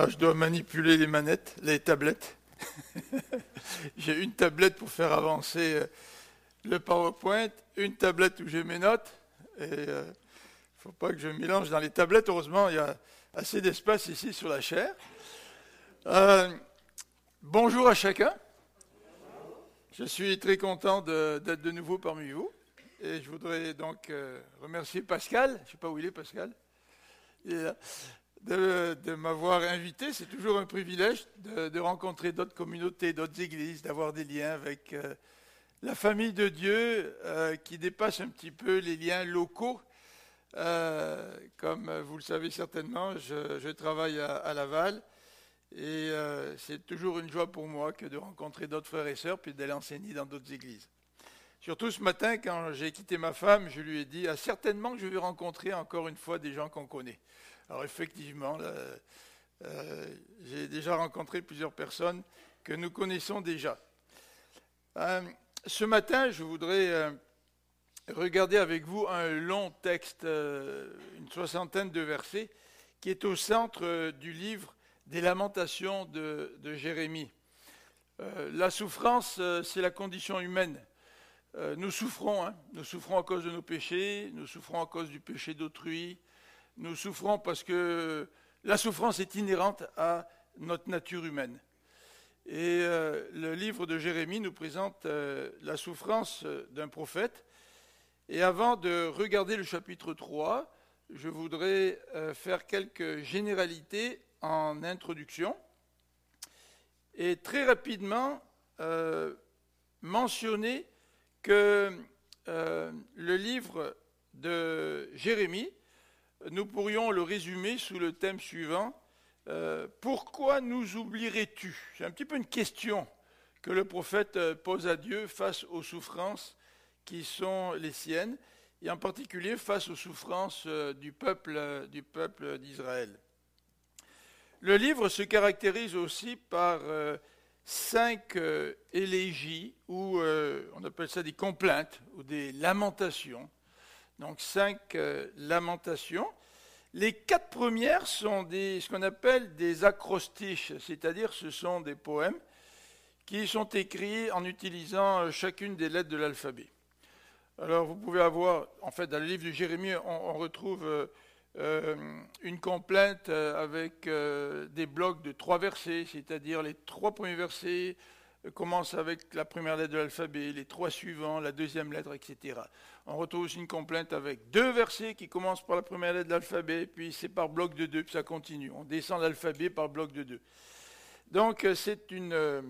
Non, je dois manipuler les manettes, les tablettes. j'ai une tablette pour faire avancer euh, le PowerPoint, une tablette où j'ai mes notes. Il euh, ne faut pas que je mélange dans les tablettes. Heureusement, il y a assez d'espace ici sur la chair. Euh, bonjour à chacun. Je suis très content d'être de, nouveau parmi vous. Et je voudrais donc remercier Pascal. Je ne sais pas où il est, Pascal. Il est là de, m'avoir invité. C'est toujours un privilège de, rencontrer d'autres communautés, d'autres églises, d'avoir des liens avec euh, la famille de Dieu euh, qui dépasse un petit peu les liens locaux. Euh, comme vous le savez certainement, je, travaille à, Laval et c'est toujours une joie pour moi que de rencontrer d'autres frères et sœurs puis d'aller enseigner dans d'autres églises. Surtout ce matin, quand j'ai quitté ma femme, je lui ai dit ah, certainement que je vais rencontrer encore une fois des gens qu'on connaît. Alors effectivement, euh, j'ai déjà rencontré plusieurs personnes que nous connaissons déjà. Euh, ce matin, je voudrais euh, regarder avec vous un long texte, une soixantaine de versets, qui est au centre du livre des lamentations de, Jérémie. la souffrance, c'est la condition humaine. nous souffrons, hein. nous souffrons à cause de nos péchés, nous souffrons à cause du péché d'autrui, nous souffrons parce que la souffrance est inhérente à notre nature humaine. Et euh, le livre de Jérémie nous présente euh, la souffrance d'un prophète. Et avant de regarder le chapitre 3, je voudrais euh, faire quelques généralités en introduction et très rapidement mentionner que le livre de Jérémie nous pourrions le résumer sous le thème suivant. Euh, pourquoi nous oublierais-tu? C'est un petit peu une question que le prophète euh, pose à Dieu face aux souffrances qui sont les siennes, et en particulier face aux souffrances euh, du peuple du peuple d'Israël. Le livre se caractérise aussi par cinq élégies, ou on appelle ça des complaintes, ou des lamentations, donc cinq euh, lamentations. Les quatre premières sont ce qu'on appelle des acrostiches, c'est-à-dire ce sont des poèmes qui sont écrits en utilisant euh, chacune des lettres de l'alphabet. Alors vous pouvez avoir, en fait, dans le livre de Jérémie, on, retrouve euh, une complainte avec des blocs de trois versets, c'est-à-dire les trois premiers versets commencent avec la première lettre de l'alphabet, les trois suivants, la deuxième lettre, etc. On retrouve aussi une complainte avec deux versets qui commencent par la première lettre de l'alphabet, puis c'est par bloc de deux, puis ça continue. On descend l'alphabet par bloc de deux. Donc euh, c'est une, euh,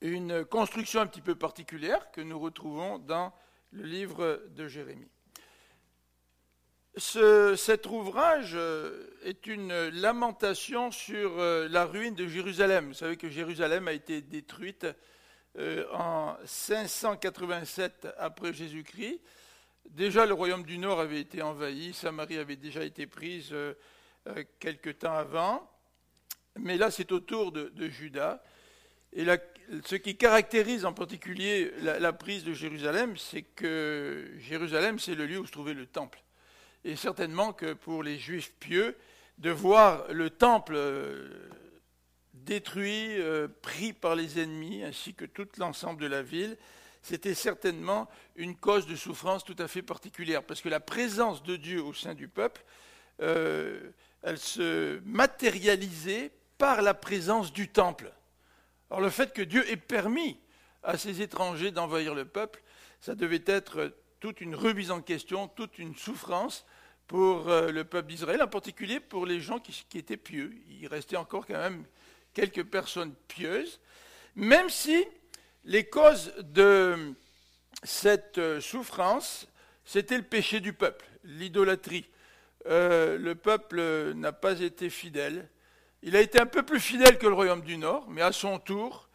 une construction un petit peu particulière que nous retrouvons dans le livre de Jérémie. cet ouvrage euh, est une lamentation sur la ruine de Jérusalem. Vous savez que Jérusalem a été détruite en 587 après Jésus-Christ. Déjà, le royaume du Nord avait été envahi, Samarie avait déjà été prise euh, euh, quelque temps avant, mais là, c'est au tour de, Judas. Et ce qui caractérise en particulier la, prise de Jérusalem, c'est que Jérusalem, c'est le lieu où se trouvait le temple. Et certainement que pour les juifs pieux, de voir le temple euh, détruit, pris par les ennemis, ainsi que tout l'ensemble de la ville, c'était certainement une cause de souffrance tout à fait particulière, parce que la présence de Dieu au sein du peuple, euh, elle se matérialisait par la présence du temple. Alors le fait que Dieu ait permis à ces étrangers d'envahir le peuple, ça devait être toute une remise en question, toute une souffrance pour euh, le peuple d'Israël, en particulier pour les gens qui, qui, étaient pieux. Il restait encore quand même quelques personnes pieuses, même si les causes de cette euh, souffrance, c'était le péché du peuple, l'idolâtrie. Euh, le peuple n'a pas été fidèle. Il a été un peu plus fidèle que le royaume du Nord, mais à son tour,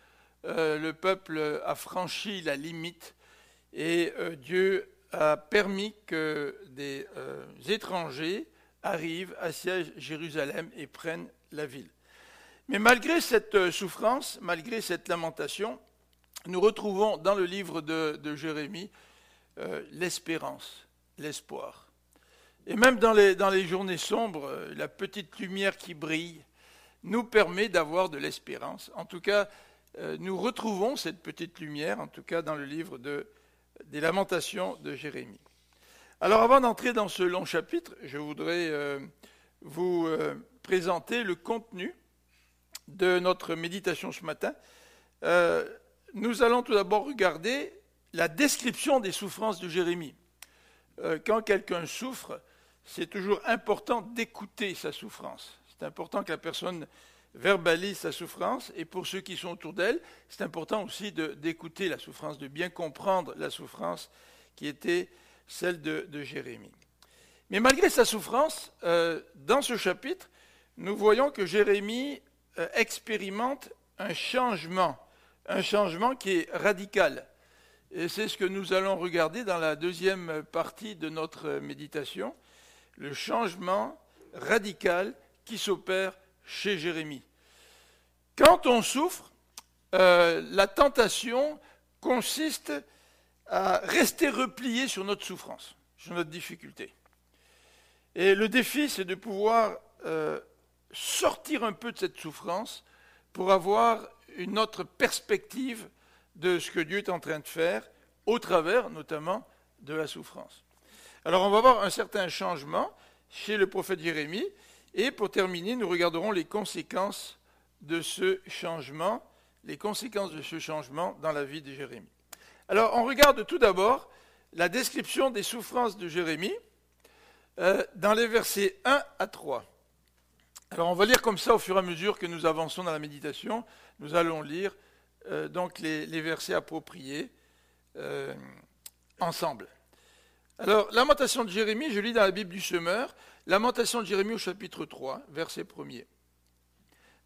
euh, le peuple a franchi la limite et Dieu a permis que des étrangers arrivent, assiègent Jérusalem et prennent la ville. Mais malgré cette souffrance, malgré cette lamentation, nous retrouvons dans le livre de, Jérémie euh, l'espérance, l'espoir. Et même dans les, journées sombres, euh, la petite lumière qui brille nous permet d'avoir de l'espérance. En tout cas, euh, nous retrouvons cette petite lumière, en tout cas dans le livre des Lamentations de Jérémie. Alors avant d'entrer dans ce long chapitre, je voudrais vous présenter le contenu de notre méditation ce matin. Nous allons tout d'abord regarder la description des souffrances de Jérémie. quand quelqu'un souffre, c'est toujours important d'écouter sa souffrance. C'est important que la personne verbalise sa souffrance, et pour ceux qui sont autour d'elle, c'est important aussi d'écouter la souffrance, de bien comprendre la souffrance qui était celle de, Jérémie. Mais malgré sa souffrance, euh, dans ce chapitre, nous voyons que Jérémie euh, expérimente un changement, un changement qui est radical. Et c'est ce que nous allons regarder dans la deuxième partie de notre méditation, le changement radical qui s'opère chez Jérémie. Quand on souffre, euh, la tentation consiste à rester replié sur notre souffrance, sur notre difficulté. Et le défi, c'est de pouvoir euh, sortir un peu de cette souffrance pour avoir une autre perspective de ce que Dieu est en train de faire, au travers notamment de la souffrance. Alors on va voir un certain changement chez le prophète Jérémie, et pour terminer, nous regarderons les conséquences de ce changement, les conséquences de ce changement dans la vie de Jérémie. Alors, on regarde tout d'abord la description des souffrances de Jérémie euh, dans les versets 1 à 3. Alors, on va lire comme ça au fur et à mesure que nous avançons dans la méditation. Nous allons lire euh, donc les, versets appropriés euh, ensemble. Alors, lamentation de Jérémie, je lis dans la Bible du Semeur, lamentation de Jérémie au chapitre 3, verset 1er.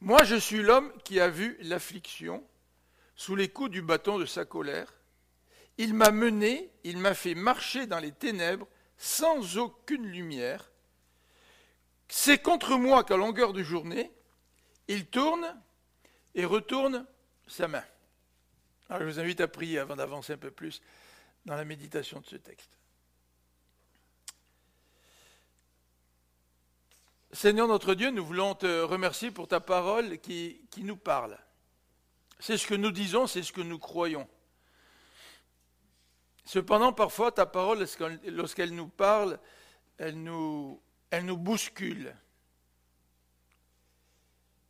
Moi, je suis l'homme qui a vu l'affliction sous les coups du bâton de sa colère. Il m'a mené, il m'a fait marcher dans les ténèbres sans aucune lumière. C'est contre moi qu'à longueur de journée, il tourne et retourne sa main. Alors, je vous invite à prier avant d'avancer un peu plus dans la méditation de ce texte. Seigneur notre Dieu, nous voulons te remercier pour ta parole qui, qui nous parle. C'est ce que nous disons, c'est ce que nous croyons. Cependant, parfois, ta parole, lorsqu'elle nous parle, elle nous, elle nous bouscule.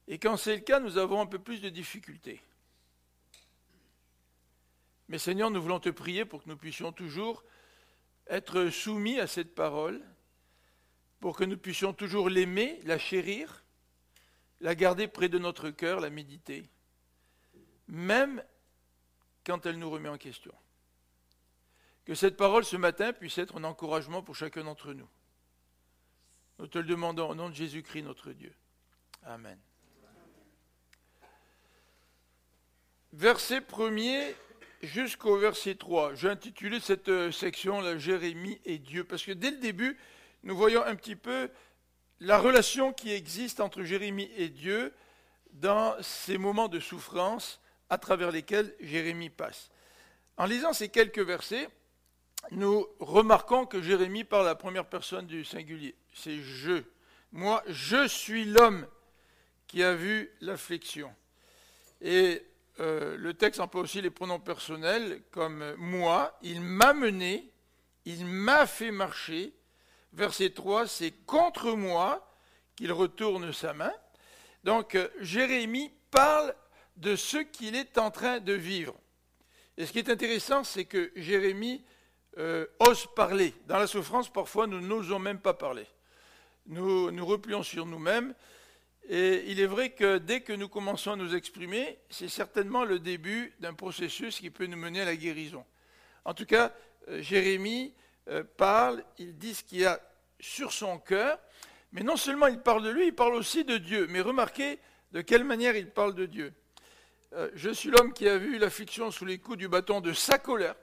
Et quand c'est le cas, nous avons un peu plus de difficultés. Mais Seigneur, nous voulons te prier pour que nous puissions toujours être soumis à cette parole pour que nous puissions toujours l'aimer, la chérir, la garder près de notre cœur, la méditer, même quand elle nous remet en question. Que cette parole ce matin puisse être un encouragement pour chacun d'entre nous. Nous te le demandons au nom de Jésus-Christ notre Dieu. Amen. Verset 1er jusqu'au verset 3. J'ai intitulé cette euh, section la Jérémie et Dieu, parce que dès le début, nous voyons un petit peu la relation qui existe entre Jérémie et Dieu dans ces moments de souffrance à travers lesquels Jérémie passe. En lisant ces quelques versets, nous remarquons que Jérémie parle à la première personne du singulier. C'est je. Moi, je suis l'homme qui a vu l'affliction. Et euh, le texte emploie aussi les pronoms personnels comme moi. Il m'a mené, il m'a fait marcher, verset 3, c'est contre moi qu'il retourne sa main. Donc euh, Jérémie parle de ce qu'il est en train de vivre. Et ce qui est intéressant, c'est que Jérémie euh, ose parler. Dans la souffrance, parfois, nous n'osons même pas parler. Nous nous replions sur nous-mêmes. Et il est vrai que dès que nous commençons à nous exprimer, c'est certainement le début d'un processus qui peut nous mener à la guérison. En tout cas, euh, Jérémie euh, parle, il dit ce qu'il y a sur son cœur, mais non seulement il parle de lui, il parle aussi de Dieu. Mais remarquez de quelle manière il parle de Dieu. Euh, je suis l'homme qui a vu l'affliction sous les coups du bâton de sa colère.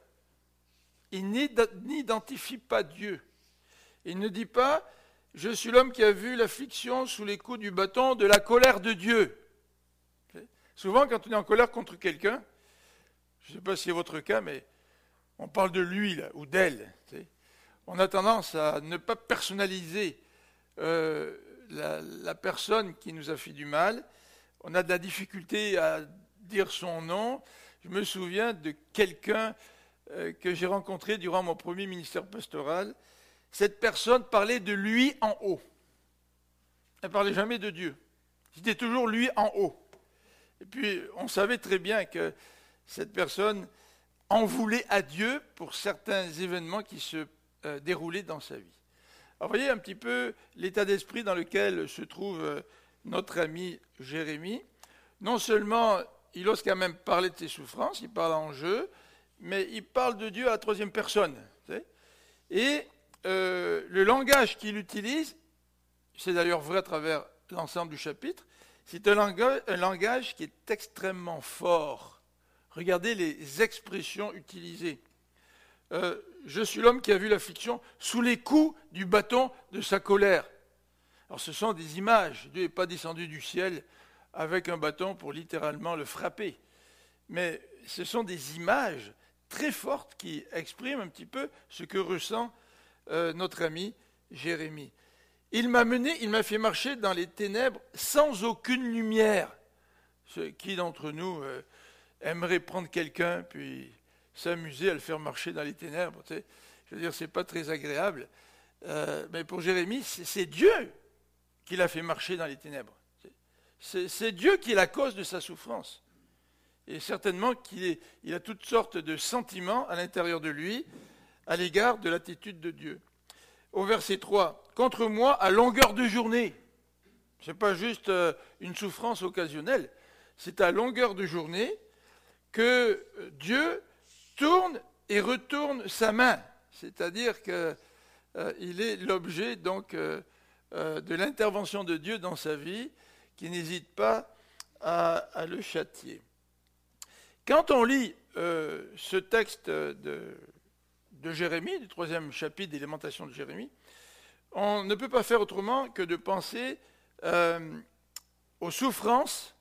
Il n'identifie pas Dieu. Il ne dit pas, je suis l'homme qui a vu l'affliction sous les coups du bâton de la colère de Dieu. Souvent, quand on est en colère contre quelqu'un, je ne sais pas si c'est votre cas, mais on parle de lui ou d'elle on a tendance à ne pas personnaliser euh, la, personne qui nous a fait du mal. On a de la difficulté à dire son nom. Je me souviens de quelqu'un que j'ai rencontré durant mon premier ministère pastoral. Cette personne parlait de lui en haut. Elle ne parlait jamais de Dieu. C'était toujours lui en haut. Et puis, on savait très bien que cette personne en voulait à Dieu pour certains événements qui se euh, déroulaient dans sa vie. Alors, voyez un petit peu l'état d'esprit dans lequel se trouve euh, notre ami Jérémie. Non seulement il ose quand même parler de ses souffrances, il parle en jeu, mais il parle de Dieu à la troisième personne. Et euh, le langage qu'il utilise, c'est d'ailleurs vrai à travers l'ensemble du chapitre, c'est un langage, qui est extrêmement fort. Regardez les expressions utilisées. Euh, je suis l'homme qui a vu l'affliction sous les coups du bâton de sa colère. Alors ce sont des images. Dieu n'est pas descendu du ciel avec un bâton pour littéralement le frapper. Mais ce sont des images très fortes qui expriment un petit peu ce que ressent euh, notre ami Jérémie. Il m'a mené, il m'a fait marcher dans les ténèbres sans aucune lumière. Qui d'entre nous euh, aimerait prendre quelqu'un puis s'amuser à le faire marcher dans les ténèbres Je veux dire, c'est pas très agréable. Euh, mais pour Jérémie, c'est Dieu qui l'a fait marcher dans les ténèbres. C'est Dieu qui est la cause de sa souffrance. Et certainement qu'il il a toutes sortes de sentiments à l'intérieur de lui à l'égard de l'attitude de Dieu au verset 3, contre moi à longueur de journée. Ce n'est pas juste euh, une souffrance occasionnelle, c'est à longueur de journée que Dieu tourne et retourne sa main. C'est-à-dire qu'il euh, est l'objet donc euh, de l'intervention de Dieu dans sa vie, qui n'hésite pas à, le châtier. Quand on lit ce texte de, de Jérémie, du troisième chapitre des Lamentations de Jérémie, on ne peut pas faire autrement que de penser euh, aux souffrances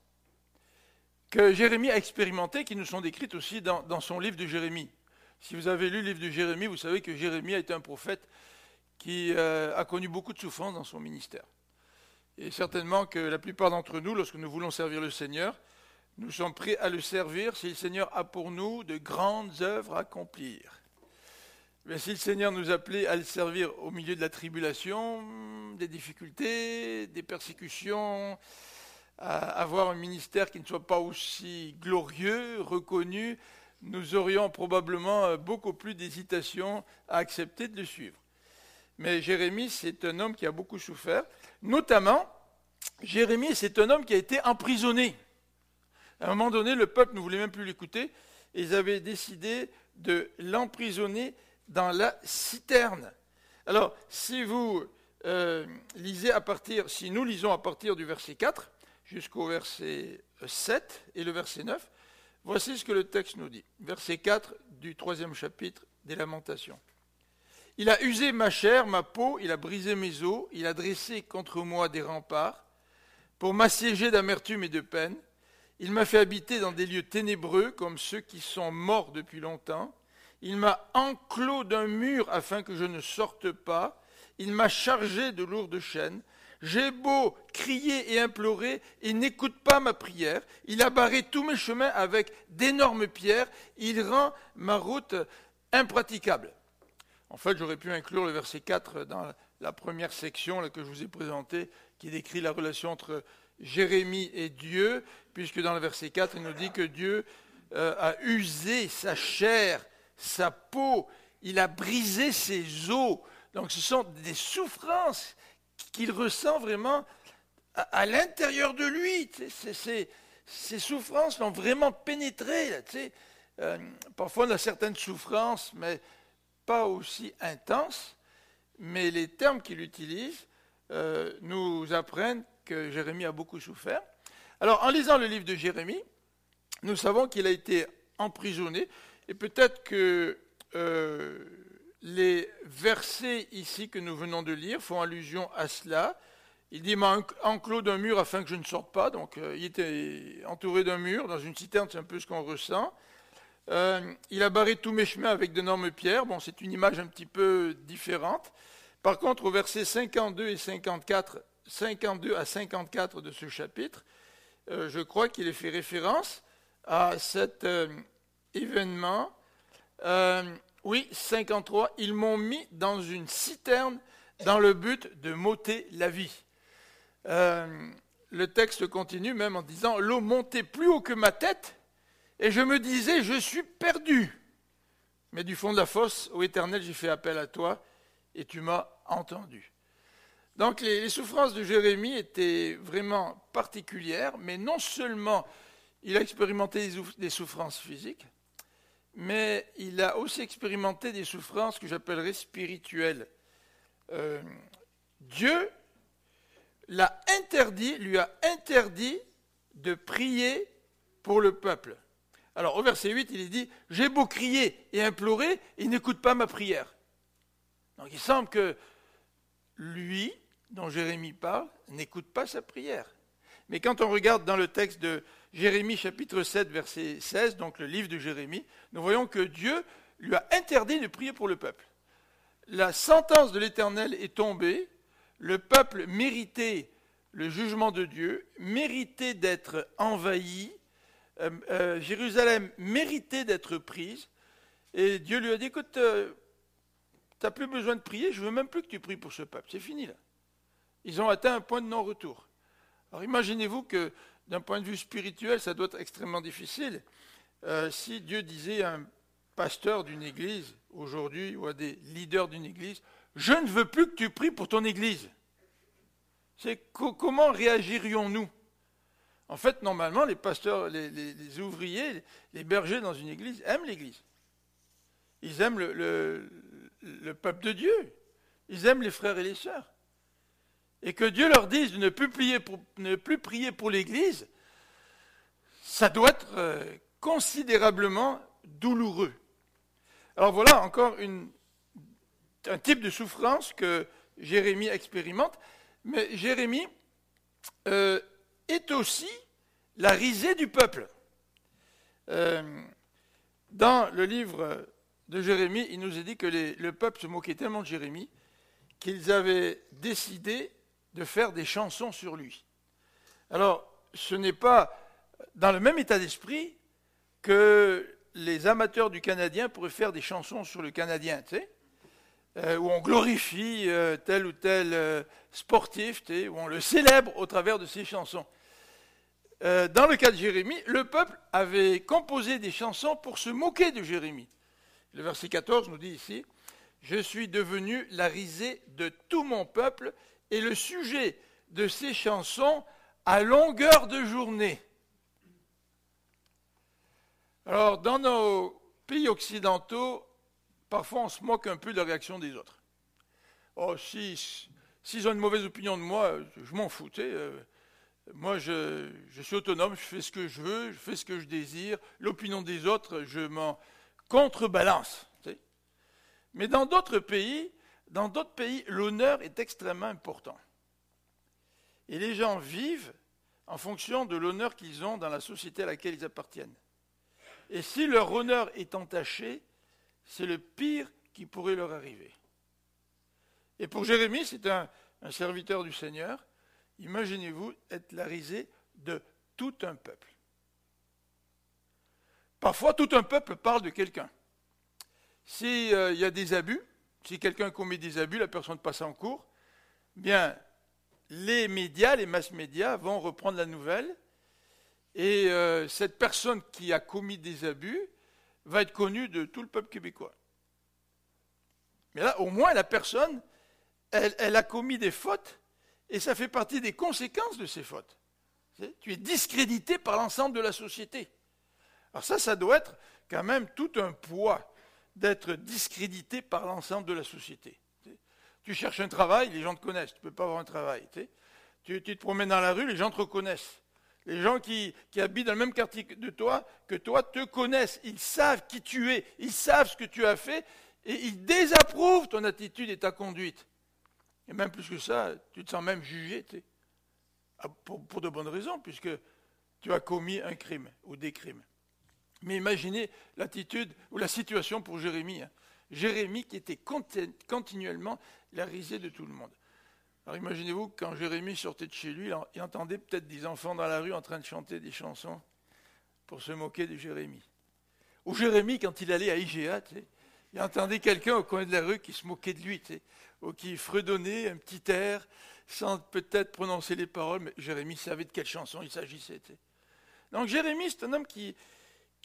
que Jérémie a expérimentées, qui nous sont décrites aussi dans, son livre de Jérémie. Si vous avez lu le livre de Jérémie, vous savez que Jérémie a été un prophète qui euh, a connu beaucoup de souffrances dans son ministère. Et certainement que la plupart d'entre nous, lorsque nous voulons servir le Seigneur, nous sommes prêts à le servir si le Seigneur a pour nous de grandes œuvres à accomplir. Mais si le Seigneur nous appelait à le servir au milieu de la tribulation, des difficultés, des persécutions, à avoir un ministère qui ne soit pas aussi glorieux, reconnu, nous aurions probablement euh, beaucoup plus d'hésitation à accepter de le suivre. Mais Jérémie, c'est un homme qui a beaucoup souffert. Notamment, Jérémie, c'est un homme qui a été emprisonné. À un moment donné, le peuple ne voulait même plus l'écouter. Et ils avaient décidé de l'emprisonner dans la citerne. Alors, si vous euh, lisez à partir, si nous lisons à partir du verset 4 jusqu'au verset 7 et le verset 9, voici ce que le texte nous dit. Verset 4 du troisième chapitre des Lamentations. Il a usé ma chair, ma peau, il a brisé mes os, il a dressé contre moi des remparts pour m'assiéger d'amertume et de peine. Il m'a fait habiter dans des lieux ténébreux comme ceux qui sont morts depuis longtemps. Il m'a enclos d'un mur afin que je ne sorte pas. Il m'a chargé de lourdes chaînes. J'ai beau crier et implorer, il n'écoute pas ma prière. Il a barré tous mes chemins avec d'énormes pierres. Il rend ma route impraticable. En fait, j'aurais pu inclure le verset 4 dans la première section que je vous ai présentée, qui décrit la relation entre Jérémie et Dieu, puisque dans le verset 4, il nous dit que Dieu euh, a usé sa chair sa peau, il a brisé ses os. Donc ce sont des souffrances qu'il ressent vraiment à, l'intérieur de lui. ces souffrances l'ont vraiment pénétré. Euh, parfois on a certaines souffrances, mais pas aussi intenses. Mais les termes qu'il utilise euh, nous apprennent Jérémie a beaucoup souffert. Alors en lisant le livre de Jérémie, nous savons qu'il a été emprisonné. Et peut-être que euh, les versets ici que nous venons de lire font allusion à cela. Il dit m'a enclos d'un mur afin que je ne sorte pas. Donc euh, il était entouré d'un mur. Dans une citerne, c'est un peu ce qu'on ressent. Euh, il a barré tous mes chemins avec d'énormes pierres. Bon, c'est une image un petit peu différente. Par contre, au verset 52 et 54 52 à 54 de ce chapitre, euh, je crois qu'il est fait référence à cet euh, événement. oui, 53, ils m'ont mis dans une citerne dans le but de m'ôter la vie. le texte continue même en disant, l'eau montait plus haut que ma tête, et je me disais, je suis perdu. Mais du fond de la fosse, ô Éternel, j'ai fait appel à toi, et tu m'as entendu. Donc les, souffrances de Jérémie étaient vraiment particulières, mais non seulement il a expérimenté des souffrances physiques, mais il a aussi expérimenté des souffrances que j'appellerais spirituelles. Euh, Dieu l'a interdit, lui a interdit de prier pour le peuple. Alors au verset 8, il est dit, j'ai beau crier et implorer, il n'écoute pas ma prière. Donc il semble que lui, dont Jérémie parle, n'écoute pas sa prière. Mais quand on regarde dans le texte de Jérémie chapitre 7 verset 16, donc le livre de Jérémie, nous voyons que Dieu lui a interdit de prier pour le peuple. La sentence de l'Éternel est tombée, le peuple méritait le jugement de Dieu, méritait d'être envahi, euh, euh, Jérusalem méritait d'être prise, et Dieu lui a dit, écoute, euh, tu n'as plus besoin de prier, je ne veux même plus que tu pries pour ce peuple, c'est fini là. Ils ont atteint un point de non-retour. Alors imaginez-vous que d'un point de vue spirituel, ça doit être extrêmement difficile. Euh, si Dieu disait à un pasteur d'une église aujourd'hui ou à des leaders d'une église, je ne veux plus que tu pries pour ton église. C'est comment réagirions-nous? En fait, normalement, les pasteurs, les, ouvriers, les bergers dans une église aiment l'église. Ils aiment le, peuple de Dieu. Ils aiment les frères et les sœurs et que Dieu leur dise de ne plus prier pour, l'Église, ça doit être euh, considérablement douloureux. Alors voilà encore un type de souffrance que Jérémie expérimente, mais Jérémie euh, est aussi la risée du peuple. Euh, dans le livre de Jérémie, il nous est dit que le peuple se moquait tellement de Jérémie qu'ils avaient décidé de faire des chansons sur lui. Alors, ce n'est pas dans le même état d'esprit que les amateurs du Canadien pourraient faire des chansons sur le Canadien, euh, où on glorifie euh, tel ou tel euh, sportif, où on le célèbre au travers de ses chansons. dans le cas de Jérémie, le peuple avait composé des chansons pour se moquer de Jérémie. Le verset 14 nous dit ici, Je suis devenu la risée de tout mon peuple et le sujet de ces chansons à longueur de journée. Alors, dans nos pays occidentaux, parfois on se moque un peu de la réaction des autres. Oh, si, s'ils ont une mauvaise opinion de moi, je m'en fous. Euh, moi, je, suis autonome, je fais ce que je veux, je fais ce que je désire. L'opinion des autres, je m'en contrebalance. Mais dans d'autres pays, dans d'autres pays, l'honneur est extrêmement important. Et les gens vivent en fonction de l'honneur qu'ils ont dans la société à laquelle ils appartiennent. Et si leur honneur est entaché, c'est le pire qui pourrait leur arriver. Et pour Jérémie, c'est un, serviteur du Seigneur. Imaginez-vous être la risée de tout un peuple. Parfois, tout un peuple parle de quelqu'un. S'il euh, y a des abus, si quelqu'un commet des abus, la personne passe en cours, bien, les médias, les masses médias vont reprendre la nouvelle et euh, cette personne qui a commis des abus va être connue de tout le peuple québécois. Mais là, au moins, la personne, elle, a commis des fautes et ça fait partie des conséquences de ces fautes. Tu es discrédité par l'ensemble de la société. Alors ça, ça doit être quand même tout un poids d'être discrédité par l'ensemble de la société. Tu cherches un travail, les gens te connaissent, tu ne peux pas avoir un travail. Tu, te promènes dans la rue, les gens te reconnaissent. Les gens qui, habitent dans le même quartier de toi, que toi, te connaissent. Ils savent qui tu es, ils savent ce que tu as fait, et ils désapprouvent ton attitude et ta conduite. Et même plus que ça, tu te sens même jugé, ah, pour, pour de bonnes raisons, puisque tu as commis un crime ou des crimes. Mais imaginez l'attitude ou la situation pour Jérémie. Hein. Jérémie qui était continuellement la risée de tout le monde. Alors imaginez-vous quand Jérémie sortait de chez lui, il entendait peut-être des enfants dans la rue en train de chanter des chansons pour se moquer de Jérémie. Ou Jérémie, quand il allait à IGA, il entendait quelqu'un au coin de la rue qui se moquait de lui, ou qui fredonnait un petit air sans peut-être prononcer les paroles, mais Jérémie savait de quelle chanson il s'agissait. Donc Jérémie, c'est un homme qui,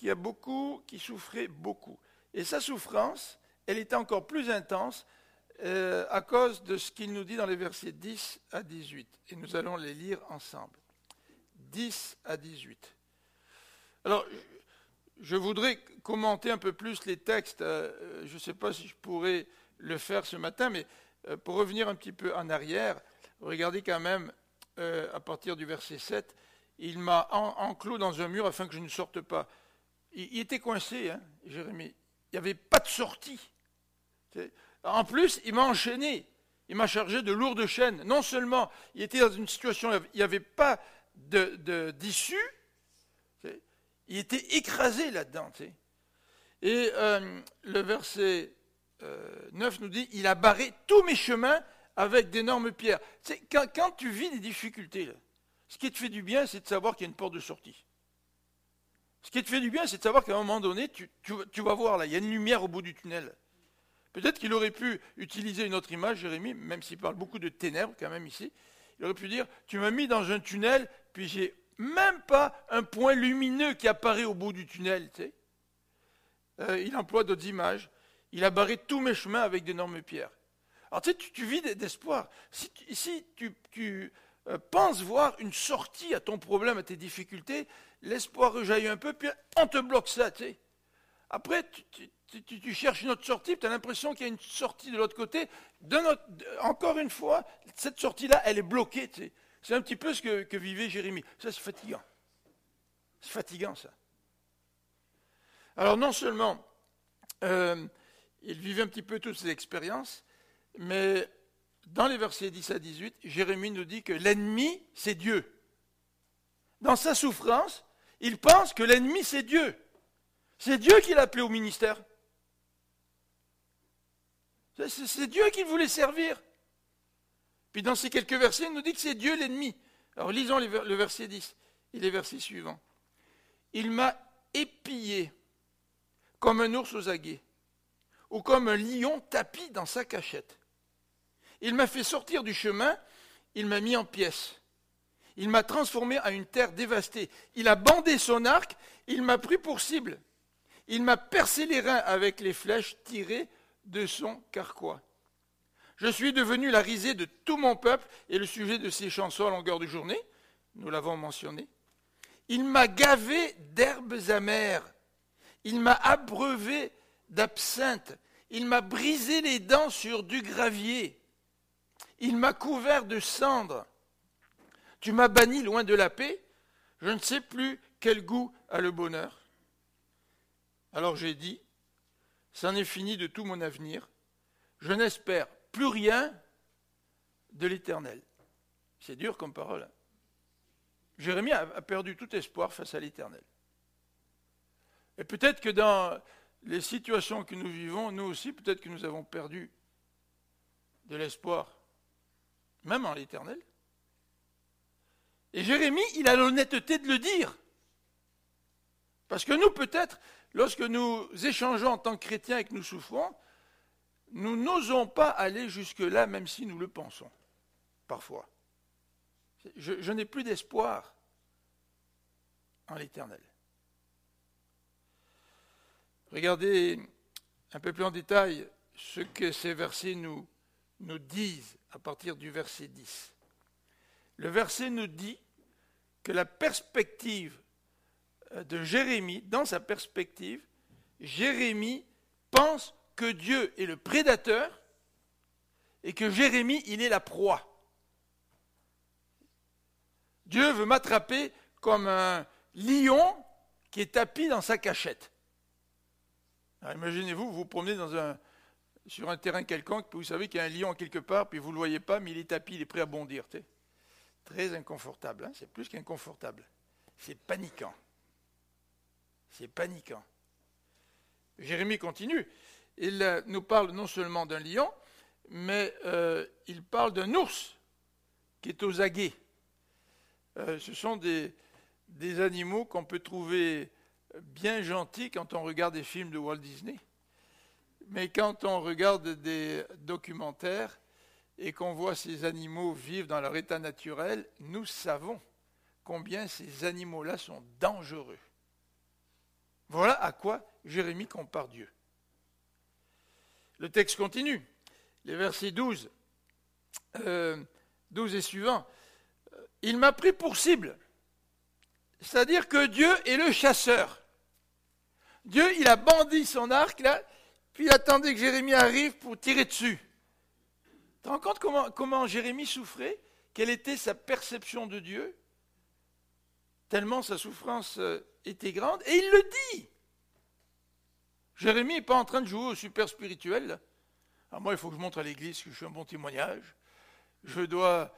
qui a beaucoup, qui souffrait beaucoup. Et sa souffrance, elle était encore plus intense euh, à cause de ce qu'il nous dit dans les versets 10 à 18. Et nous allons les lire ensemble. 10 à 18. Alors, je voudrais commenter un peu plus les textes. Euh, je ne sais pas si je pourrais le faire ce matin, mais euh, pour revenir un petit peu en arrière, regardez quand même à partir du verset 7, il m'a enclos dans un mur afin que je ne sorte pas. Il, était coincé, hein, Jérémie. Il n'y avait pas de sortie. En plus, il m'a enchaîné. Il m'a chargé de lourdes chaînes. Non seulement il était dans une situation, il n'y avait pas d'issue, il était écrasé là-dedans. Et euh, le verset 9 euh, nous dit, il a barré tous mes chemins avec d'énormes pierres. Quand, tu vis des difficultés, ce qui te fait du bien, c'est de savoir qu'il y a une porte de sortie. Ce qui te fait du bien, c'est de savoir qu'à un moment donné, tu, tu vas voir là, il y a une lumière au bout du tunnel. Peut-être qu'il aurait pu utiliser une autre image, Jérémie, même s'il parle beaucoup de ténèbres quand même ici. Il aurait pu dire, tu m'as mis dans un tunnel, puis j'ai même pas un point lumineux qui apparaît au bout du tunnel. Euh, il emploie d'autres images. Il a barré tous mes chemins avec d'énormes pierres. Alors tu sais, tu, vis d'espoir. Si, tu, euh, penses voir une sortie à ton problème, à tes difficultés, l'espoir rejaillit un peu, puis on te bloque ça. Après, tu, tu, cherches une autre sortie, tu as l'impression qu'il y a une sortie de l'autre côté. encore une fois, cette sortie-là, elle est bloquée. C'est un petit peu ce que, vivait Jérémie. Ça, c'est fatigant. C'est fatigant, ça. Alors, non seulement euh, il vivait un petit peu toutes ces expériences, mais dans les versets 10 à 18, Jérémie nous dit que l'ennemi, c'est Dieu. Dans sa souffrance, il pense que l'ennemi, c'est Dieu. C'est Dieu qui l'a appelé au ministère. C'est Dieu qui voulait servir. Puis dans ces quelques versets, il nous dit que c'est Dieu l'ennemi. Alors lisons le verset 10 et les versets suivants. Il m'a épillé comme un ours aux aguets, ou comme un lion tapi dans sa cachette. Il m'a fait sortir du chemin, il m'a mis en pièces. Il m'a transformé en une terre dévastée. Il a bandé son arc, il m'a pris pour cible. Il m'a percé les reins avec les flèches tirées de son carquois. Je suis devenu la risée de tout mon peuple et le sujet de ses chansons à longueur de journée. Nous l'avons mentionné. Il m'a gavé d'herbes amères. Il m'a abreuvé d'absinthe. Il m'a brisé les dents sur du gravier. Il m'a couvert de cendres. Tu m'as banni loin de la paix. Je ne sais plus quel goût a le bonheur. Alors j'ai dit, c'en est fini de tout mon avenir. Je n'espère plus rien de l'éternel. C'est dur comme parole. Hein. Jérémie a perdu tout espoir face à l'éternel. Et peut-être que dans les situations que nous vivons, nous aussi, peut-être que nous avons perdu de l'espoir, même en l'éternel. Et Jérémie, il a l'honnêteté de le dire. Parce que nous, peut-être, lorsque nous échangeons en tant que chrétiens et que nous souffrons, nous n'osons pas aller jusque-là, même si nous le pensons, parfois. Je, n'ai plus d'espoir en l'éternel. Regardez un peu plus en détail ce que ces versets nous, nous disent à partir du verset 10. Le verset nous dit que la perspective euh, de Jérémie, dans sa perspective, Jérémie pense que Dieu est le prédateur et que Jérémie, il est la proie. Dieu veut m'attraper comme un lion qui est tapis dans sa cachette. Imaginez-vous, vous promenez sur un terrain quelconque, vous savez qu'il y a un lion quelque part, puis vous ne le voyez pas, mais il est tapis, il est prêt à bondir. Très inconfortable, hein c'est plus qu'inconfortable. C'est paniquant. C'est paniquant. Jérémie continue. Il nous parle non seulement d'un lion, mais euh, il parle d'un ours qui est aux aguets. Euh, ce sont des animaux qu'on peut trouver bien gentils quand on regarde des films de Walt Disney. Mais quand on regarde des documentaires et qu'on voit ces animaux vivre dans leur état naturel, nous savons combien ces animaux-là sont dangereux. Voilà à quoi Jérémie compare Dieu. Le texte continue. Les versets 12, 12 euh, et suivants. Il m'a pris pour cible. C'est-à-dire que Dieu est le chasseur. Dieu, il a bandit son arc, puis il attendait que Jérémie arrive pour tirer dessus. Tu te rends compte comment, Jérémie souffrait Quelle était sa perception de Dieu Tellement sa souffrance euh, était grande. Et il le dit. Jérémie n'est pas en train de jouer au super spirituel. Alors moi, il faut que je montre à l'Église que je suis un bon témoignage. Je dois,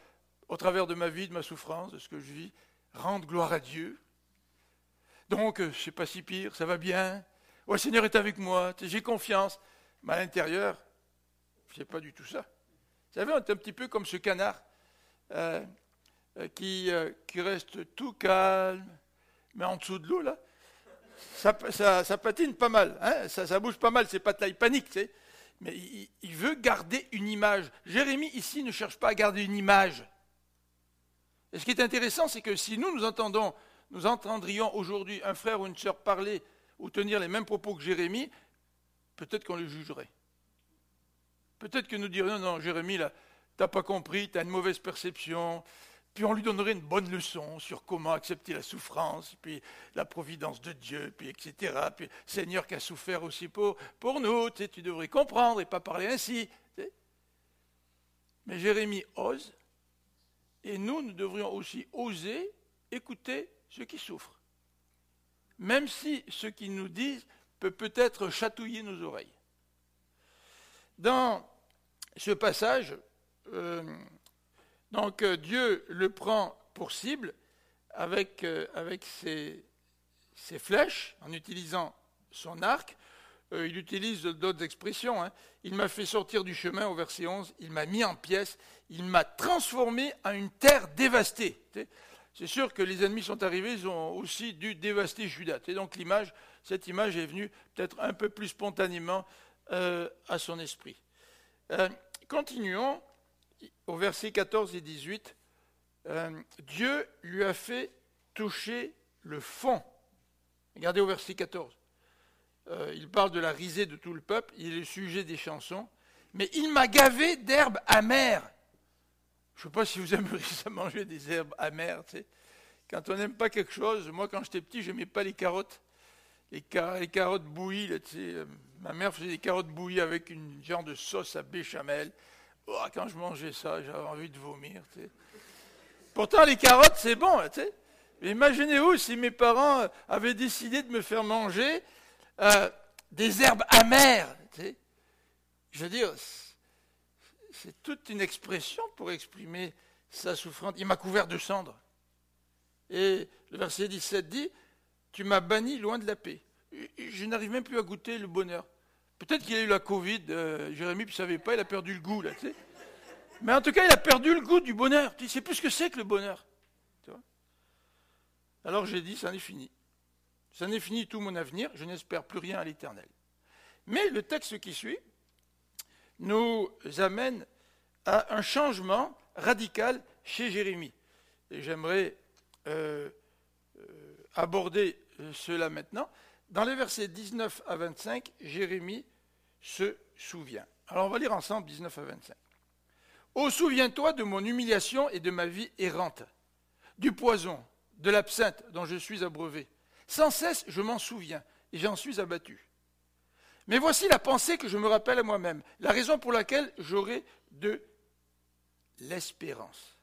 au travers de ma vie, de ma souffrance, de ce que je vis, rendre gloire à Dieu. Donc, euh, sais pas si pire, ça va bien. Le Seigneur est avec moi, j'ai confiance. Mais à l'intérieur, sais pas du tout ça. Vous savez, on est un petit peu comme ce canard euh, euh, qui, qui, reste tout calme, mais en dessous de l'eau, là, ça, patine pas mal, hein, ça, bouge pas mal, c'est pas il panique, tu sais. mais il, il, veut garder une image. Jérémie, ici, ne cherche pas à garder une image. Et ce qui est intéressant, c'est que si nous, nous entendons nous entendrions aujourd'hui un frère ou une sœur parler ou tenir les mêmes propos que Jérémie, peut-être qu'on le jugerait. Peut-être que nous dirions, non, Jérémie, là, t'as pas compris, tu as une mauvaise perception. Puis on lui donnerait une bonne leçon sur comment accepter la souffrance, puis la providence de Dieu, puis etc. Puis Seigneur qui a souffert aussi pour, nous, tu devrais comprendre et pas parler ainsi. Mais Jérémie ose, et nous, nous devrions aussi oser écouter ceux qui souffrent. Même si ce qu'ils nous disent peut peut-être chatouiller nos oreilles. Dans ce passage, euh, donc euh, Dieu le prend pour cible avec, euh, ses, flèches, en utilisant son arc. il utilise d'autres expressions. Hein. Il m'a fait sortir du chemin au verset 11, il m'a mis en pièces, il m'a transformé en une terre dévastée c'est sûr que les ennemis sont arrivés, ils ont aussi dû dévaster Judas. Et donc l'image, cette image est venue peut-être un peu plus spontanément à son esprit. Euh, continuons au verset 14 et 18. Euh, Dieu lui a fait toucher le fond. Regardez au verset 14. il parle de la risée de tout le peuple, il est le sujet des chansons. Mais il m'a gavé d'herbes amères je ne sais pas si vous aimeriez ça manger des herbes amères. Quand on n'aime pas quelque chose, moi quand j'étais petit, je n'aimais pas les carottes. Les, carottes bouillies, euh, ma mère faisait des carottes bouillies avec une genre de sauce à béchamel. Oh, quand je mangeais ça, j'avais envie de vomir. Pourtant, les carottes, c'est bon. Imaginez-vous si mes parents euh, avaient décidé de me faire manger euh, des herbes amères. Je veux dire, c'est toute une expression pour exprimer sa souffrance. Il m'a couvert de cendres. Et le verset 17 dit, tu m'as banni loin de la paix. Je n'arrive même plus à goûter le bonheur. Peut-être qu'il a eu la Covid, euh, Jérémie ne savait pas, il a perdu le goût, là, tu sais. Mais en tout cas, il a perdu le goût du bonheur. Tu sais plus ce que c'est que le bonheur. Alors j'ai dit, ça n'est fini. Ça n'est fini tout mon avenir, je n'espère plus rien à l'éternel. Mais le texte qui suit nous amène à un changement radical chez Jérémie. Et j'aimerais euh, euh, aborder cela maintenant. Dans les versets 19 à 25, Jérémie se souvient. Alors on va lire ensemble 19 à 25. Oh, souviens-toi de mon humiliation et de ma vie errante, du poison, de l'absinthe dont je suis abreuvé. Sans cesse, je m'en souviens et j'en suis abattu. Mais voici la pensée que je me rappelle à moi-même, la raison pour laquelle j'aurai de l'espérance.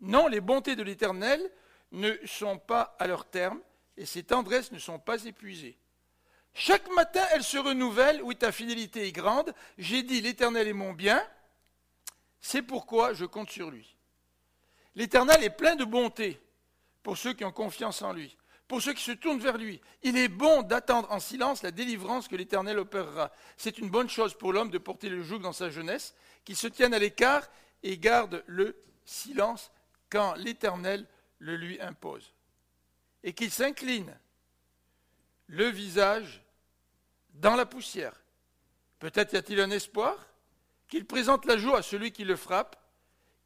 Non, les bontés de l'Éternel ne sont pas à leur terme, et ses tendresses ne sont pas épuisées. Chaque matin, elles se renouvellent, oui, ta fidélité est grande. J'ai dit, l'Éternel est mon bien, c'est pourquoi je compte sur lui. L'Éternel est plein de bonté pour ceux qui ont confiance en lui, pour ceux qui se tournent vers lui. Il est bon d'attendre en silence la délivrance que l'Éternel opérera. C'est une bonne chose pour l'homme de porter le joug dans sa jeunesse, qu'il se tienne à l'écart et garde le silence quand l'Éternel le lui impose, et qu'il s'incline le visage dans la poussière. Peut-être y a-t-il un espoir qu'il présente la joie à celui qui le frappe,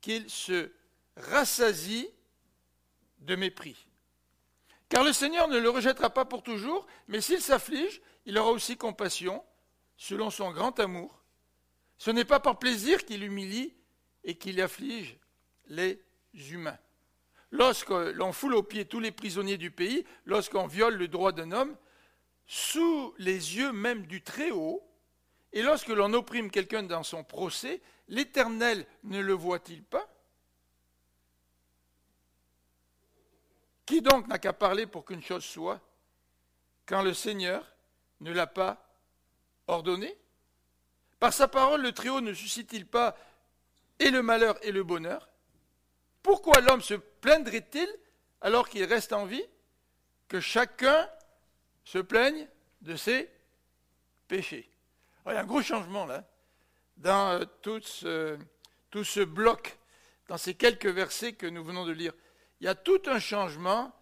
qu'il se rassasie de mépris. Car le Seigneur ne le rejettera pas pour toujours, mais s'il s'afflige, il aura aussi compassion, selon son grand amour. Ce n'est pas par plaisir qu'il humilie et qu'il afflige les humains. Lorsque l'on foule aux pieds tous les prisonniers du pays, lorsqu'on viole le droit d'un homme, sous les yeux même du Très-Haut, et lorsque l'on opprime quelqu'un dans son procès, l'Éternel ne le voit-il pas? Qui donc n'a qu'à parler pour qu'une chose soit, quand le Seigneur ne l'a pas ordonné? Par sa parole, le Très-Haut ne suscite-t-il pas et le malheur et le bonheur? Pourquoi l'homme se plaindrait-il alors qu'il reste en vie Que chacun se plaigne de ses péchés? il y a un gros changement là, dans euh, tout ce, bloc, dans ces quelques versets que nous venons de lire il y a tout un changement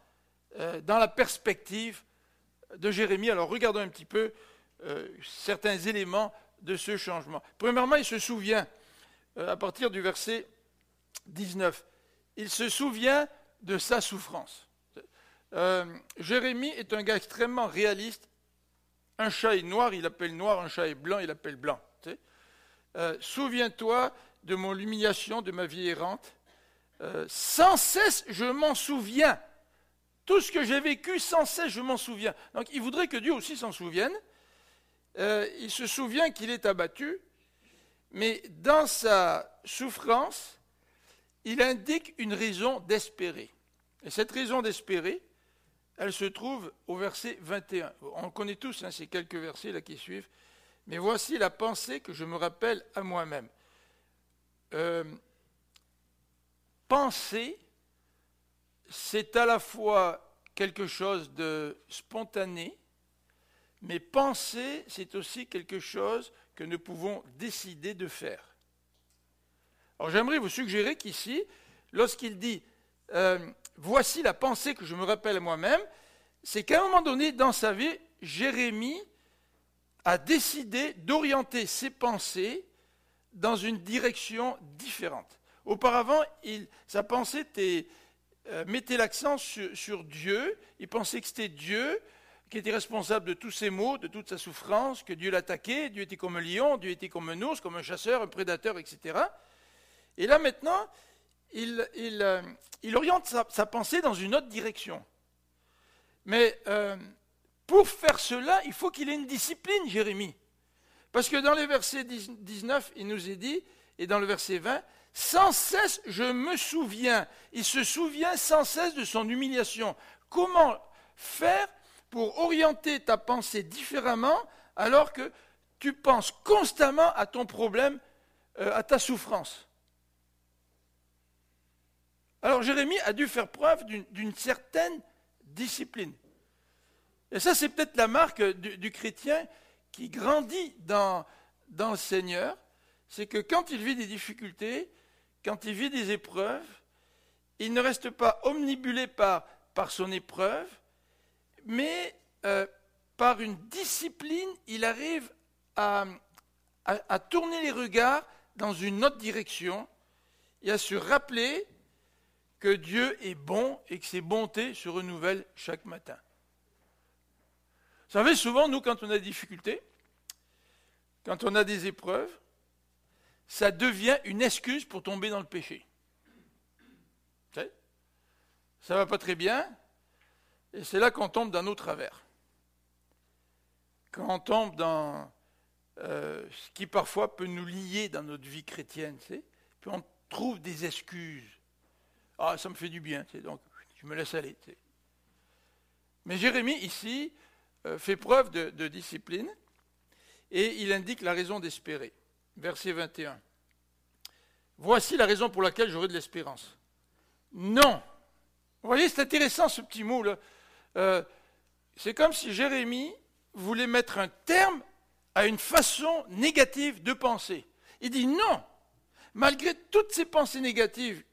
euh, dans la perspective de Jérémie. Alors regardons un petit peu euh, certains éléments de ce changement. Premièrement, il se souvient, à partir du verset 19, il se souvient de sa souffrance. Jérémie est un gars extrêmement réaliste. Un chat est noir, il appelle noir, un chat est blanc, il appelle blanc. Souviens-toi de mon humiliation, de ma vie errante. Euh, sans cesse, je m'en souviens. Tout ce que j'ai vécu, sans cesse, je m'en souviens. Donc il voudrait que Dieu aussi s'en souvienne. Euh, il se souvient qu'il est abattu, mais dans sa souffrance, il indique une raison d'espérer. Et cette raison d'espérer, elle se trouve au verset 21. On connaît tous hein, ces quelques versets qui suivent. Mais voici la pensée que je me rappelle à moi-même. Euh, penser, c'est à la fois quelque chose de spontané, mais penser, c'est aussi quelque chose que nous pouvons décider de faire. Alors j'aimerais vous suggérer qu'ici, lorsqu'il dit euh, Voici la pensée que je me rappelle moi-même, c'est qu'à un moment donné dans sa vie, Jérémie a décidé d'orienter ses pensées dans une direction différente. Auparavant, sa pensée euh, mettait l'accent sur, Dieu. Il pensait que c'était Dieu qui était responsable de tous ses maux, de toute sa souffrance, que Dieu l'attaquait. Dieu était comme un lion, Dieu était comme un ours, comme un chasseur, un prédateur, etc. Et là maintenant, il, euh, oriente sa, pensée dans une autre direction. Mais euh, pour faire cela, il faut qu'il ait une discipline, Jérémie. Parce que dans le verset 19, il nous est dit, et dans le verset 20, sans cesse, je me souviens. Il se souvient sans cesse de son humiliation. Comment faire pour orienter ta pensée différemment alors que tu penses constamment à ton problème, euh, à ta souffrance? Alors Jérémie a dû faire preuve d'une certaine discipline. Et ça, c'est peut-être la marque du, chrétien qui grandit dans, le Seigneur, c'est que quand il vit des difficultés, quand il vit des épreuves, il ne reste pas omnibulé par, son épreuve, mais euh, par une discipline, il arrive à, tourner les regards dans une autre direction et à se rappeler que Dieu est bon et que ses bontés se renouvellent chaque matin. Vous savez, souvent, nous, quand on a des difficultés, quand on a des épreuves, ça devient une excuse pour tomber dans le péché. Ça ne va pas très bien, et c'est là qu'on tombe dans nos travers. Quand on tombe dans euh, ce qui parfois peut nous lier dans notre vie chrétienne, puis on trouve des excuses. Ah, ça me fait du bien, donc je me laisse aller. Mais Jérémie, ici, euh, fait preuve de discipline, et il indique la raison d'espérer verset 21. Voici la raison pour laquelle j'aurai de l'espérance. Non. Vous voyez, c'est intéressant ce petit mot-là. Euh, c'est comme si Jérémie voulait mettre un terme à une façon négative de penser. Il dit non. Malgré toutes ces pensées négatives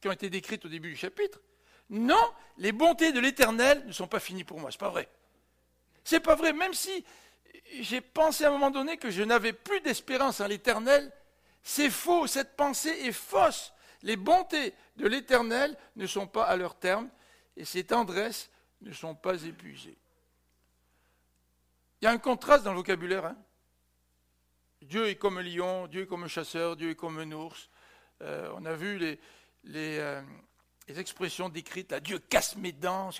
qui ont été décrites au début du chapitre. Non, les bontés de l'Éternel ne sont pas finies pour moi. C'est pas vrai. C'est pas vrai. Même si j'ai pensé à un moment donné que je n'avais plus d'espérance en l'Éternel, c'est faux. Cette pensée est fausse. Les bontés de l'Éternel ne sont pas à leur terme et ses tendresses ne sont pas épuisées. Il y a un contraste dans le vocabulaire. Hein. Dieu est comme un lion, Dieu est comme un chasseur, Dieu est comme un ours. Euh, on a vu les, euh, les, expressions décrites, là, Dieu casse mes dents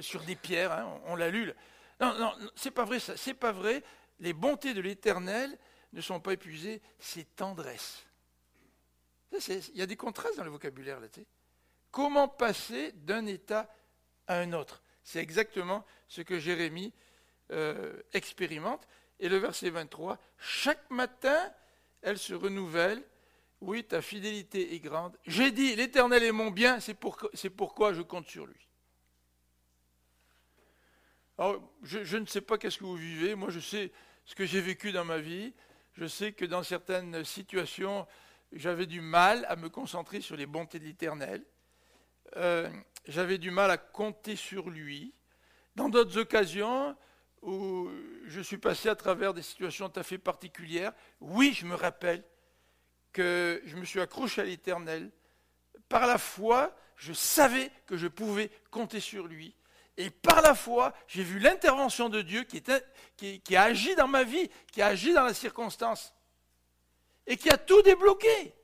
sur des pierres, hein, on, l'a lu. Non, non, c'est pas vrai, ça, c'est pas vrai. Les bontés de l'Éternel ne sont pas épuisées, c'est tendresse. Il y a des contrastes dans le vocabulaire là. Comment passer d'un état à un autre? C'est exactement ce que Jérémie euh, expérimente. Et le verset 23, chaque matin, elle se renouvelle. Oui, ta fidélité est grande. J'ai dit, l'Éternel est mon bien, c'est pourquoi je compte sur lui. Alors, je, ne sais pas qu'est-ce que vous vivez. Moi, je sais ce que j'ai vécu dans ma vie. Je sais que dans certaines situations, j'avais du mal à me concentrer sur les bontés de l'Éternel. Euh, j'avais du mal à compter sur lui. Dans d'autres occasions où je suis passé à travers des situations tout à fait particulières, oui, je me rappelle que je me suis accroché à l'Éternel. Par la foi, je savais que je pouvais compter sur lui. Et par la foi, j'ai vu l'intervention de Dieu qui, a agi dans ma vie, qui a agi dans la circonstance, et qui a tout débloqué.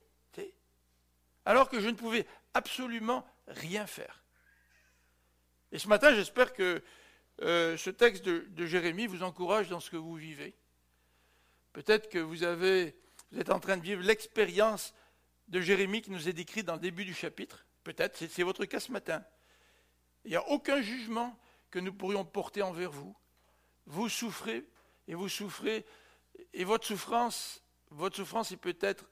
Alors que je ne pouvais absolument rien faire. Et ce matin, j'espère que euh, ce texte de, Jérémie vous encourage dans ce que vous vivez. Peut-être que vous, avez, vous êtes en train de vivre l'expérience de Jérémie qui nous est décrite dans le début du chapitre. Peut-être, c'est votre cas ce matin. Il n'y a aucun jugement que nous pourrions porter envers vous. Vous souffrez et vous souffrez et votre souffrance, votre souffrance est peut-être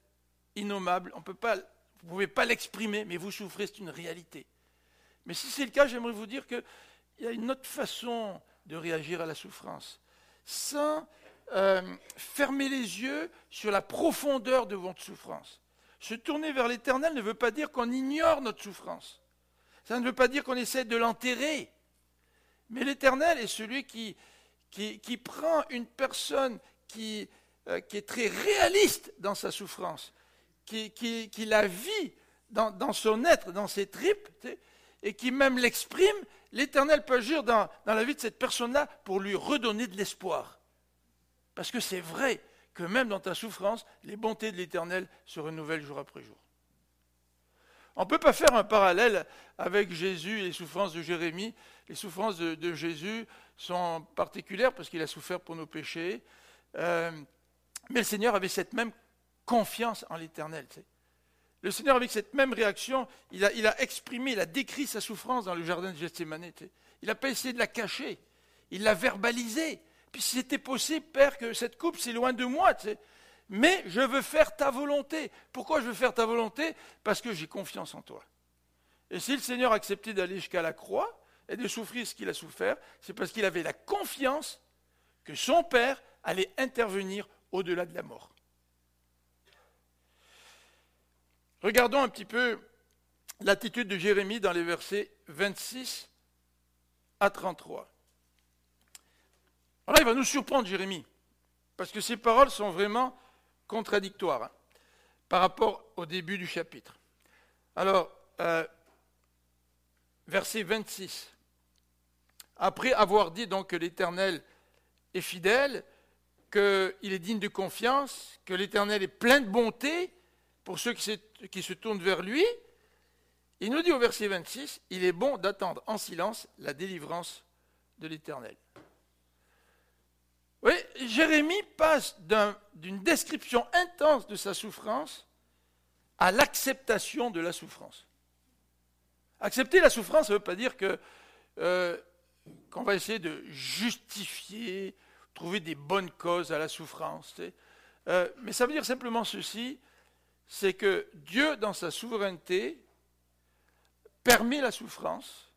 innommable. On peut pas, vous ne pouvez pas l'exprimer, mais vous souffrez, c'est une réalité. Mais si c'est le cas, j'aimerais vous dire qu'il y a une autre façon de réagir à la souffrance, sans euh, fermer les yeux sur la profondeur de votre souffrance. Se tourner vers l'éternel ne veut pas dire qu'on ignore notre souffrance. Ça ne veut pas dire qu'on essaie de l'enterrer. Mais l'Éternel est celui qui, prend une personne qui, euh, qui, est très réaliste dans sa souffrance, qui, la vit dans, son être, dans ses tripes, et qui même l'exprime. L'Éternel peut agir dans, dans la vie de cette personne-là pour lui redonner de l'espoir. Parce que c'est vrai que même dans ta souffrance, les bontés de l'Éternel se renouvellent jour après jour. On ne peut pas faire un parallèle avec Jésus et les souffrances de Jérémie. Les souffrances de, Jésus sont particulières parce qu'il a souffert pour nos péchés. Euh, mais le Seigneur avait cette même confiance en l'Éternel. Le Seigneur, avec cette même réaction, il a, exprimé, il a décrit sa souffrance dans le jardin de Gethsemane. Il n'a pas essayé de la cacher. Il l'a verbalisé. Puis si c'était possible, Père, que cette coupe, c'est loin de moi mais je veux faire ta volonté. Pourquoi je veux faire ta volonté? Parce que j'ai confiance en toi. Et si le Seigneur a accepté d'aller jusqu'à la croix et de souffrir ce qu'il a souffert, c'est parce qu'il avait la confiance que son Père allait intervenir au-delà de la mort. Regardons un petit peu l'attitude de Jérémie dans les versets 26 à 33. Alors là, il va nous surprendre, Jérémie, parce que ses paroles sont vraiment contradictoire hein, par rapport au début du chapitre. Alors, euh, verset 26. Après avoir dit donc que l'Éternel est fidèle, qu'il est digne de confiance, que l'Éternel est plein de bonté pour ceux qui se tournent vers lui, il nous dit au verset 26, il est bon d'attendre en silence la délivrance de l'Éternel. Jérémie passe d'une description intense de sa souffrance à l'acceptation de la souffrance. Accepter la souffrance, ça ne veut pas dire euh, qu'on va essayer de justifier, trouver des bonnes causes à la souffrance. Euh, mais ça veut dire simplement ceci, c'est que Dieu, dans sa souveraineté, permet la souffrance.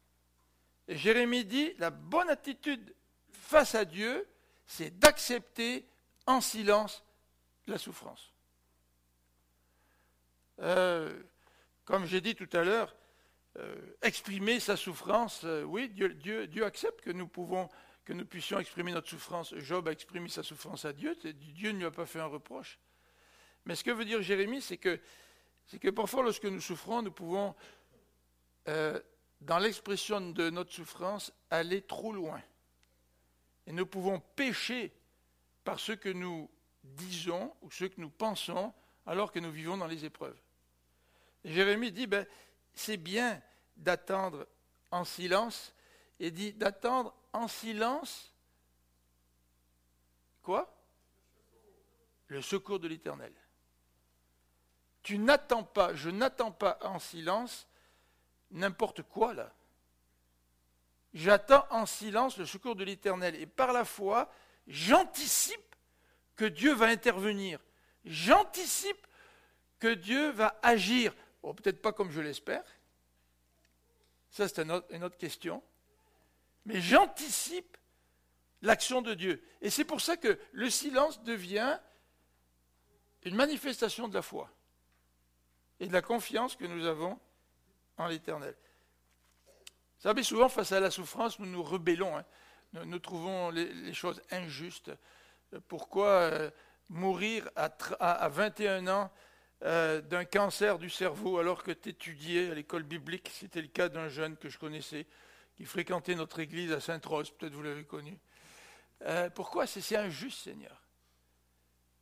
Et Jérémie dit, la bonne attitude face à Dieu, c'est d'accepter en silence la souffrance. Euh, Comme j'ai dit tout à l'heure, euh, exprimer sa souffrance, euh, oui, Dieu, accepte que nous, puissions exprimer notre souffrance. Job a exprimé sa souffrance à Dieu, Dieu ne lui a pas fait un reproche. Mais ce que veut dire Jérémie, c'est que, parfois lorsque nous souffrons, nous pouvons, dans l'expression de notre souffrance, aller trop loin. Et nous pouvons pécher par ce que nous disons ou ce que nous pensons alors que nous vivons dans les épreuves. Jérémie dit, ben, c'est bien d'attendre en silence, et dit d'attendre en silence quoi? Le secours de l'Éternel. Tu n'attends pas, je n'attends pas en silence n'importe quoi là. J'attends en silence le secours de l'Éternel. Et par la foi, j'anticipe que Dieu va intervenir. J'anticipe que Dieu va agir. peut-être pas comme je l'espère. Ça, c'est une autre question. Mais j'anticipe l'action de Dieu. Et c'est pour ça que le silence devient une manifestation de la foi et de la confiance que nous avons en l'Éternel. Vous savez, souvent, face à la souffrance, nous nous rebellons. Hein. Nous, trouvons les, choses injustes. Pourquoi euh, mourir à, 21 ans euh, d'un cancer du cerveau alors que tu étudiais à l'école biblique? C'était le cas d'un jeune que je connaissais qui fréquentait notre église à Sainte-Rose, peut-être vous l'avez connu. Euh, pourquoi? C'est injuste, Seigneur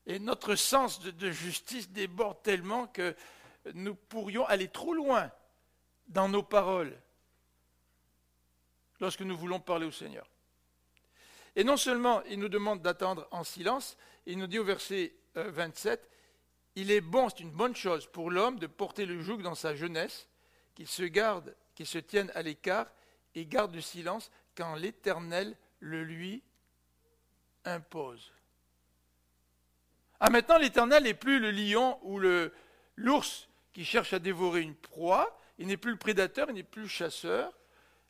Et notre sens de justice déborde tellement que nous pourrions aller trop loin dans nos paroles lorsque nous voulons parler au Seigneur. Et non seulement il nous demande d'attendre en silence, il nous dit au verset 27, euh, il est bon, c'est une bonne chose pour l'homme de porter le joug dans sa jeunesse, qu'il se garde, qu'il se tienne à l'écart et garde le silence quand l'Éternel le lui impose. Ah maintenant l'Éternel n'est plus le lion ou l'ours qui cherche à dévorer une proie, il n'est plus le prédateur, il n'est plus le chasseur.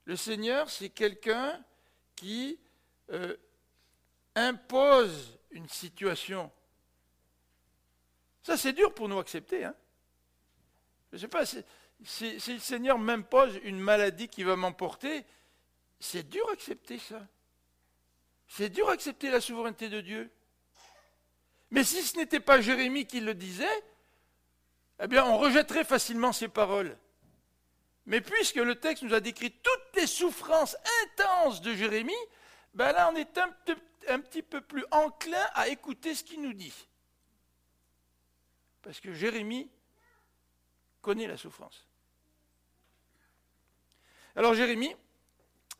Le Seigneur, c'est quelqu'un qui euh, impose une situation. Ça, c'est dur pour nous accepter. Hein. Je ne sais pas, si, le Seigneur m'impose une maladie qui va m'emporter, c'est dur accepter ça. C'est dur accepter la souveraineté de Dieu. Mais si ce n'était pas Jérémie qui le disait, eh bien, on rejetterait facilement ces paroles. Mais puisque le texte nous a décrit toutes les souffrances intenses de Jérémie, ben là, on est un, un petit peu plus enclin à écouter ce qu'il nous dit. Parce que Jérémie connaît la souffrance. Alors Jérémie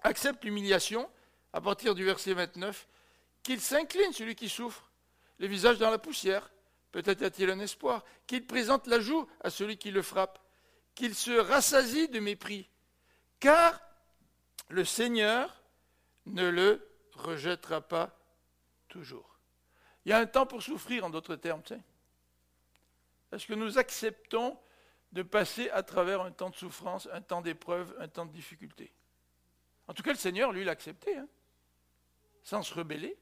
accepte l'humiliation à partir du verset 29, qu'il s'incline, celui qui souffre, le visage dans la poussière, peut-être a-t-il un espoir, qu'il présente la joue à celui qui le frappe, qu'il se rassasie de mépris, car le Seigneur ne le rejettera pas toujours. Il y a un temps pour souffrir, en d'autres termes. Tu. Est-ce que nous acceptons de passer à travers un temps de souffrance, un temps d'épreuve, un temps de difficulté? En tout cas, le Seigneur, lui, l'a accepté, hein, sans se rebeller.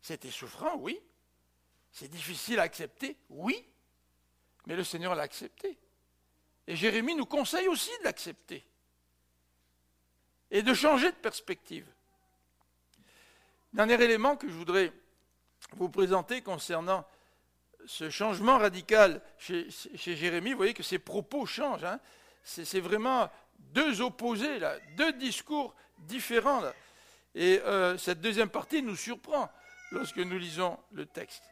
C'était souffrant, oui. C'est difficile à accepter, oui. Mais le Seigneur l'a accepté. Et Jérémie nous conseille aussi de l'accepter. Et de changer de perspective. Dernier élément que je voudrais vous présenter concernant ce changement radical chez, Jérémie, vous voyez que ses propos changent. Hein. C'est vraiment deux opposés, deux discours différents. Et euh, cette deuxième partie nous surprend lorsque nous lisons le texte.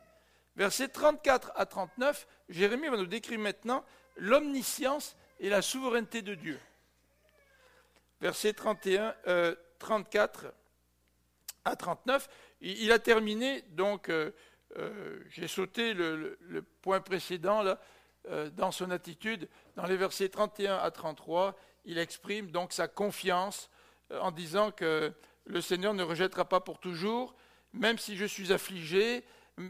Versets 34 à 39, Jérémie va nous décrire maintenant l'omniscience et la souveraineté de Dieu. Versets 31, 34 à 39. Il a terminé, donc, euh, euh, j'ai sauté le, point précédent, euh, dans son attitude. Dans les versets 31 à 33, il exprime donc sa confiance en disant que le Seigneur ne rejettera pas pour toujours, même si je suis affligé,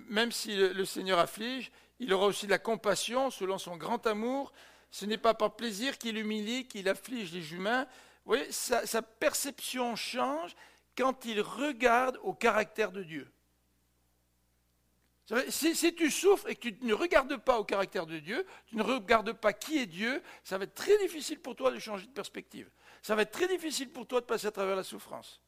même si le, Seigneur afflige, il aura aussi de la compassion selon son grand amour. Ce n'est pas par plaisir qu'il humilie, qu'il afflige les humains. Vous voyez, sa perception change quand il regarde au caractère de Dieu. Si, si, tu souffres et que tu ne regardes pas au caractère de Dieu, tu ne regardes pas qui est Dieu, ça va être très difficile pour toi de changer de perspective. Ça va être très difficile pour toi de passer à travers la souffrance.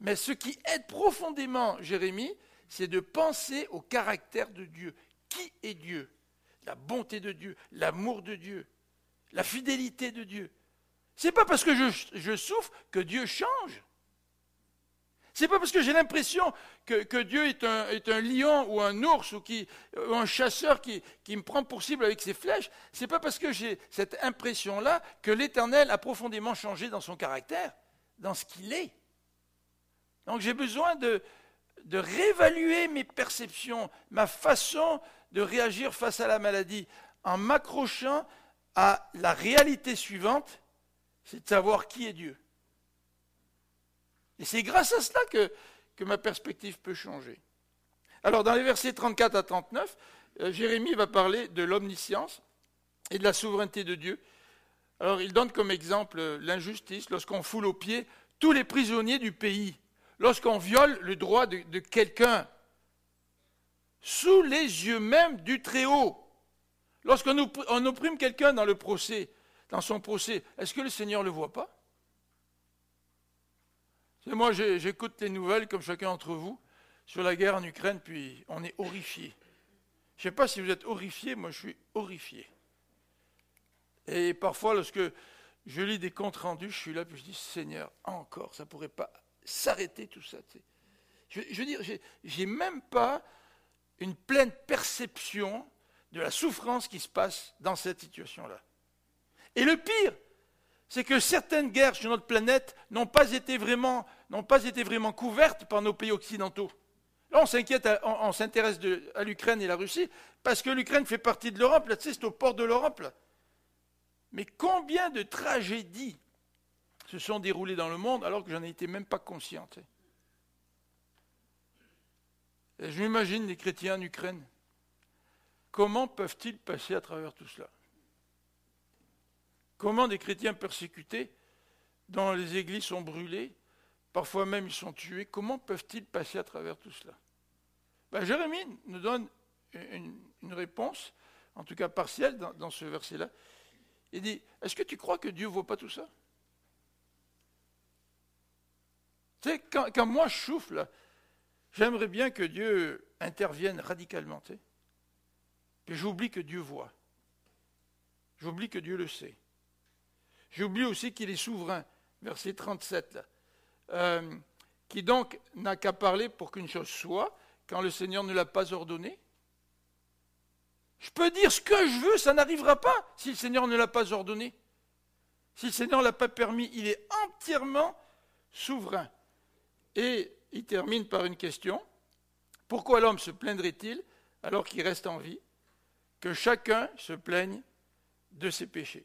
Mais ce qui aide profondément Jérémie, c'est de penser au caractère de Dieu. Qui est Dieu? La bonté de Dieu, l'amour de Dieu, la fidélité de Dieu. C'est pas parce que je, souffre que Dieu change. C'est pas parce que j'ai l'impression que, Dieu est un, lion ou un ours ou, un chasseur qui, me prend pour cible avec ses flèches. C'est pas parce que j'ai cette impression-là que l'Éternel a profondément changé dans son caractère, dans ce qu'il est. Donc j'ai besoin de, de réévaluer mes perceptions, ma façon de réagir face à la maladie, en m'accrochant à la réalité suivante, c'est de savoir qui est Dieu. Et c'est grâce à cela que, ma perspective peut changer. Alors dans les versets 34 à 39, euh, Jérémie va parler de l'omniscience et de la souveraineté de Dieu. Alors il donne comme exemple l'injustice lorsqu'on foule aux pieds tous les prisonniers du pays, lorsqu'on viole le droit de, quelqu'un, sous les yeux même du Très-Haut, lorsqu'on on opprime quelqu'un dans le procès, dans son procès, est-ce que le Seigneur ne le voit pas? Moi, j'écoute les nouvelles, comme chacun d'entre vous, sur la guerre en Ukraine, puis on est horrifié. Je ne sais pas si vous êtes horrifié, moi je suis horrifié. Et parfois, lorsque je lis des comptes rendus, je suis là, puis je dis, Seigneur, encore, ça ne pourrait pas s'arrêter tout ça. Je, veux dire, j'ai même pas une pleine perception de la souffrance qui se passe dans cette situation-là. Et le pire, c'est que certaines guerres sur notre planète n'ont pas été vraiment, n'ont pas été vraiment couvertes par nos pays occidentaux. Là, on s'inquiète, on, s'intéresse à l'Ukraine et la Russie, parce que l'Ukraine fait partie de l'Europe, là, tu sais, c'est au port de l'Europe. Mais combien de tragédies se sont déroulées dans le monde alors que j'en ai été même pas conscient. je m'imagine les chrétiens en Ukraine. Comment peuvent-ils passer à travers tout cela? Comment des chrétiens persécutés, dont les églises sont brûlées, parfois même ils sont tués, comment peuvent-ils passer à travers tout cela? Ben, Jérémie nous donne une, réponse, en tout cas partielle, dans, ce verset-là. Il dit, est-ce que tu crois que Dieu ne voit pas tout ça? Tu sais, quand, moi je souffle, j'aimerais bien que Dieu intervienne radicalement. Tu j'oublie que Dieu voit. J'oublie que Dieu le sait. J'oublie aussi qu'il est souverain, verset 37, euh, qui donc n'a qu'à parler pour qu'une chose soit, quand le Seigneur ne l'a pas ordonné. Je peux dire ce que je veux, ça n'arrivera pas si le Seigneur ne l'a pas ordonné. Si le Seigneur ne l'a pas permis, il est entièrement souverain. Et il termine par une question. Pourquoi l'homme se plaindrait-il alors qu'il reste en vie Que chacun se plaigne de ses péchés?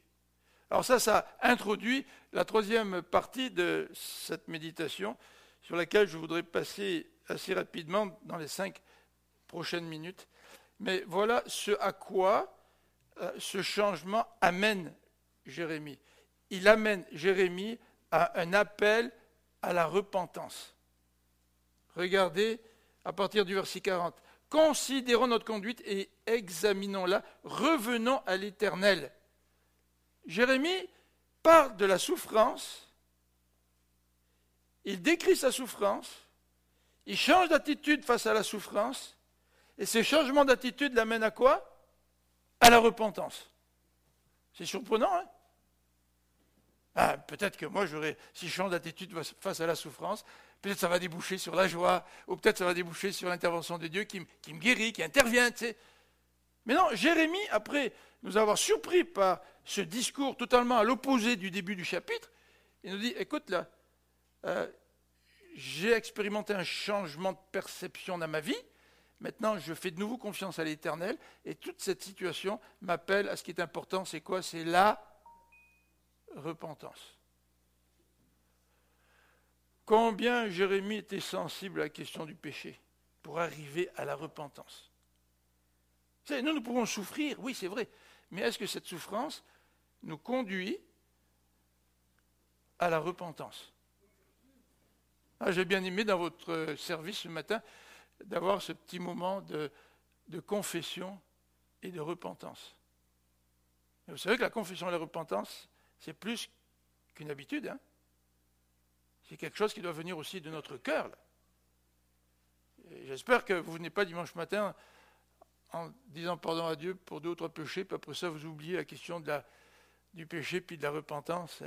Alors ça, ça introduit la troisième partie de cette méditation sur laquelle je voudrais passer assez rapidement dans les cinq prochaines minutes. Mais voilà ce à quoi euh, ce changement amène Jérémie. Il amène Jérémie à un appel à la repentance. Regardez à partir du verset 40. Considérons notre conduite et examinons-la. Revenons à l'Éternel Jérémie parle de la souffrance, il décrit sa souffrance, il change d'attitude face à la souffrance, et ce changement d'attitude l'amène à quoi? À la repentance. C'est surprenant, hein? Ah, Peut-être que moi, j'aurais, si je change d'attitude face à la souffrance, peut-être ça va déboucher sur la joie, ou peut-être ça va déboucher sur l'intervention de Dieu qui, me guérit, qui intervient. Mais non, Jérémie, après nous avoir surpris par ce discours totalement à l'opposé du début du chapitre, il nous dit, écoute là, euh, j'ai expérimenté un changement de perception dans ma vie, maintenant je fais de nouveau confiance à l'Éternel, et toute cette situation m'appelle à ce qui est important, c'est quoi? C'est la repentance. Combien Jérémie était sensible à la question du péché pour arriver à la repentance? Nous, nous pouvons souffrir, oui, c'est vrai, mais est-ce que cette souffrance nous conduit à la repentance? Ah, J'ai bien aimé dans votre service ce matin, d'avoir ce petit moment de, de confession et de repentance. vous savez que la confession et la repentance, c'est plus qu'une habitude. Hein. C'est quelque chose qui doit venir aussi de notre cœur. J'espère que vous ne venez pas dimanche matin en disant pardon à Dieu pour d'autres péchés, puis après ça, vous oubliez la question du péché, puis de la repentance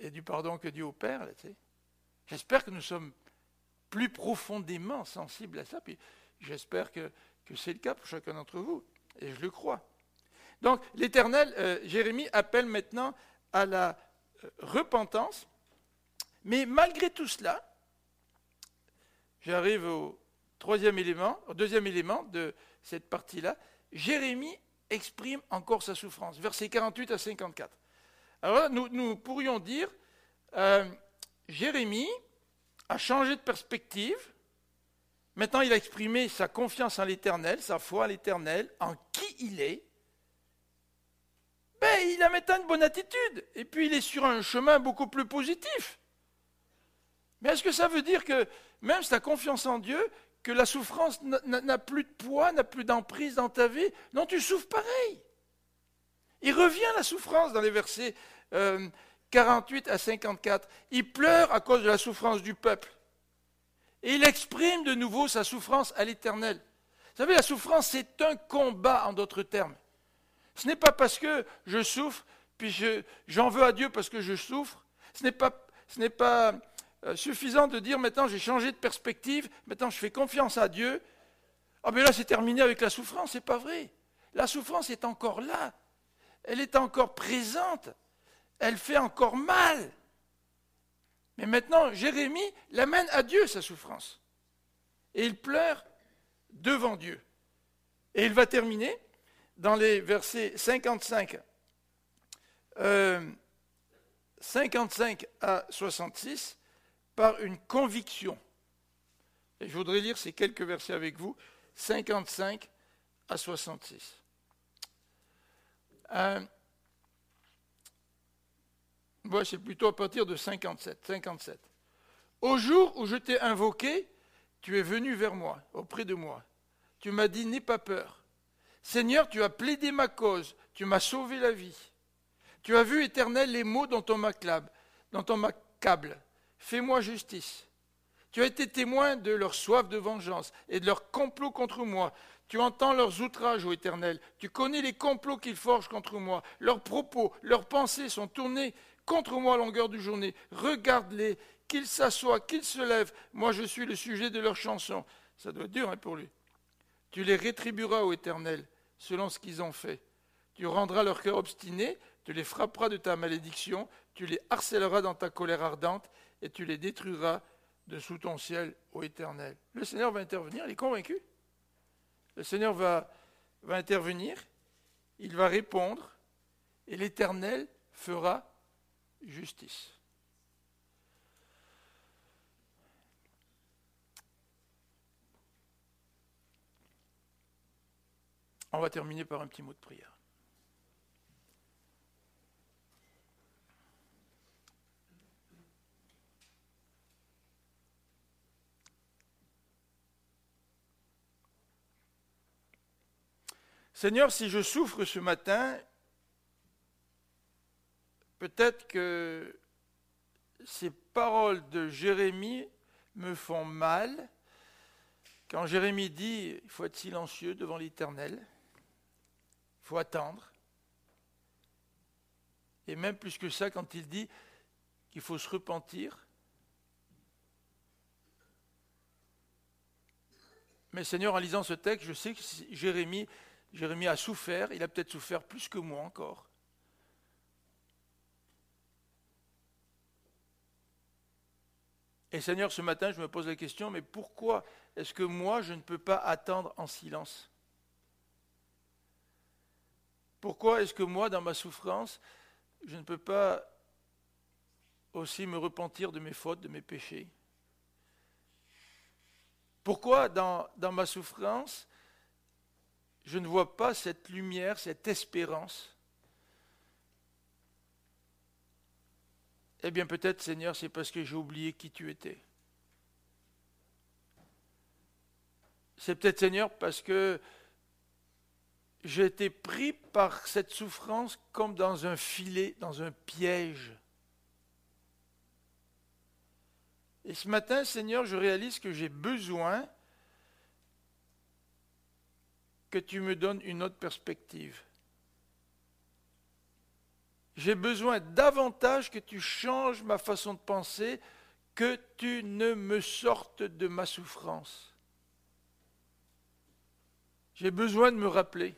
et, du pardon que Dieu opère. J'espère que nous sommes plus profondément sensibles à ça, puis j'espère que, c'est le cas pour chacun d'entre vous, et je le crois. Donc, l'Éternel, euh, Jérémie appelle maintenant à la euh, repentance, mais malgré tout cela, j'arrive au troisième élément, deuxième élément de cette partie-là, Jérémie exprime encore sa souffrance, versets 48 à 54. Alors nous, pourrions dire, euh, Jérémie a changé de perspective, maintenant il a exprimé sa confiance en l'Éternel, sa foi en l'Éternel, en qui il est, ben, il a maintenant une bonne attitude, et puis il est sur un chemin beaucoup plus positif. Mais est-ce que ça veut dire que même si tu as confiance en Dieu, que la souffrance n'a plus de poids, n'a plus d'emprise dans ta vie? Non, tu souffres pareil. Il revient la souffrance dans les versets 48 euh, à 54. Il pleure à cause de la souffrance du peuple. Et il exprime de nouveau sa souffrance à l'éternel. Vous savez, la souffrance, c'est un combat en d'autres termes. Ce n'est pas parce que je souffre, puis j'en veux à Dieu parce que je souffre. Ce n'est pas, ce n'est pas suffisant de dire maintenant j'ai changé de perspective, maintenant je fais confiance à Dieu. Ah mais là c'est terminé avec la souffrance, c'est pas vrai. La souffrance est encore là. Elle est encore présente. Elle fait encore mal. Mais maintenant, Jérémie l'amène à Dieu, sa souffrance. Et il pleure devant Dieu. Et il va terminer dans les versets 55, 55 euh, à 66 par une conviction. Et je voudrais lire ces quelques versets avec vous, 55 à 66. Euh, c'est plutôt à partir de 57, 57. Au jour où je t'ai invoqué, tu es venu vers moi, auprès de moi. Tu m'as dit, n'aie pas peur. Seigneur, tu as plaidé ma cause, tu m'as sauvé la vie. Tu as vu, éternel, les m'acclame, dont on m'accable fais-moi justice. Tu as été témoin de leur soif de vengeance et de leur complot contre moi. Tu entends leurs outrages, ô Éternel. Tu connais les complots qu'ils forgent contre moi. Leurs propos, leurs pensées sont tournés contre moi à longueur de journée. Regarde-les, qu'ils s'assoient, qu'ils se lèvent. Moi, je suis le sujet de leurs chansons. Ça doit être dur hein, pour lui. Tu les rétribueras, ô Éternel, selon ce qu'ils ont fait. Tu rendras leur cœur obstiné, tu les frapperas de ta malédiction, tu les harcèleras dans ta colère ardente, et tu les détruiras de sous ton ciel, ô Éternel. Le Seigneur va intervenir, il est convaincu. Le Seigneur va, va intervenir, il va répondre, et l'Éternel fera justice. On va terminer par un petit mot de prière. Seigneur, si je souffre ce matin, peut-être que ces paroles de Jérémie me font mal. Quand Jérémie dit il faut être silencieux devant l'Éternel, il faut attendre. Et même plus que ça, quand il dit qu'il faut se repentir. Mais Seigneur, en lisant ce texte, je sais que Jérémie Jérémie a souffert, il a peut-être souffert plus que moi encore. Et Seigneur, ce matin, je me pose la question, mais pourquoi est-ce que moi, je ne peux pas attendre en silence? Pourquoi est-ce que moi, dans ma souffrance, je ne peux pas aussi me repentir de mes fautes, de mes péchés? Pourquoi, dans, dans ma souffrance, je ne vois pas cette lumière, cette espérance, eh bien peut-être Seigneur, c'est parce que j'ai oublié qui tu étais. C'est peut-être Seigneur parce que j'ai été pris par cette souffrance comme dans un filet, dans un piège. Et ce matin, Seigneur, je réalise que j'ai besoin tu me donnes une autre perspective. J'ai besoin davantage que tu changes ma façon de penser, que tu ne me sortes de ma souffrance. J'ai besoin de me rappeler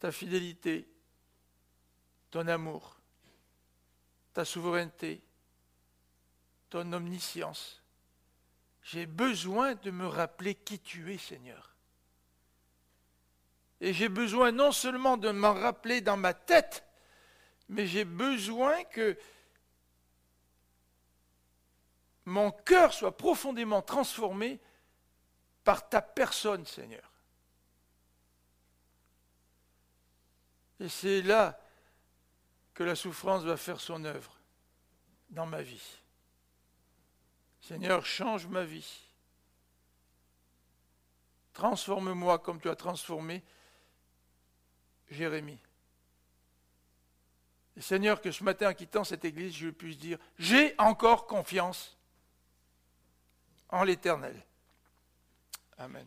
ta fidélité, ton amour, ta souveraineté, ton omniscience. J'ai besoin de me rappeler qui tu es, Seigneur. Et j'ai besoin non seulement de m'en rappeler dans ma tête, mais j'ai besoin que mon cœur soit profondément transformé par ta personne, Seigneur. Et c'est là que la souffrance va faire son œuvre dans ma vie. Seigneur, change ma vie. Transforme-moi comme tu as transformé Jérémie. Seigneur, que ce matin, en quittant cette église, je puisse dire, j'ai encore confiance en l'Éternel. Amen.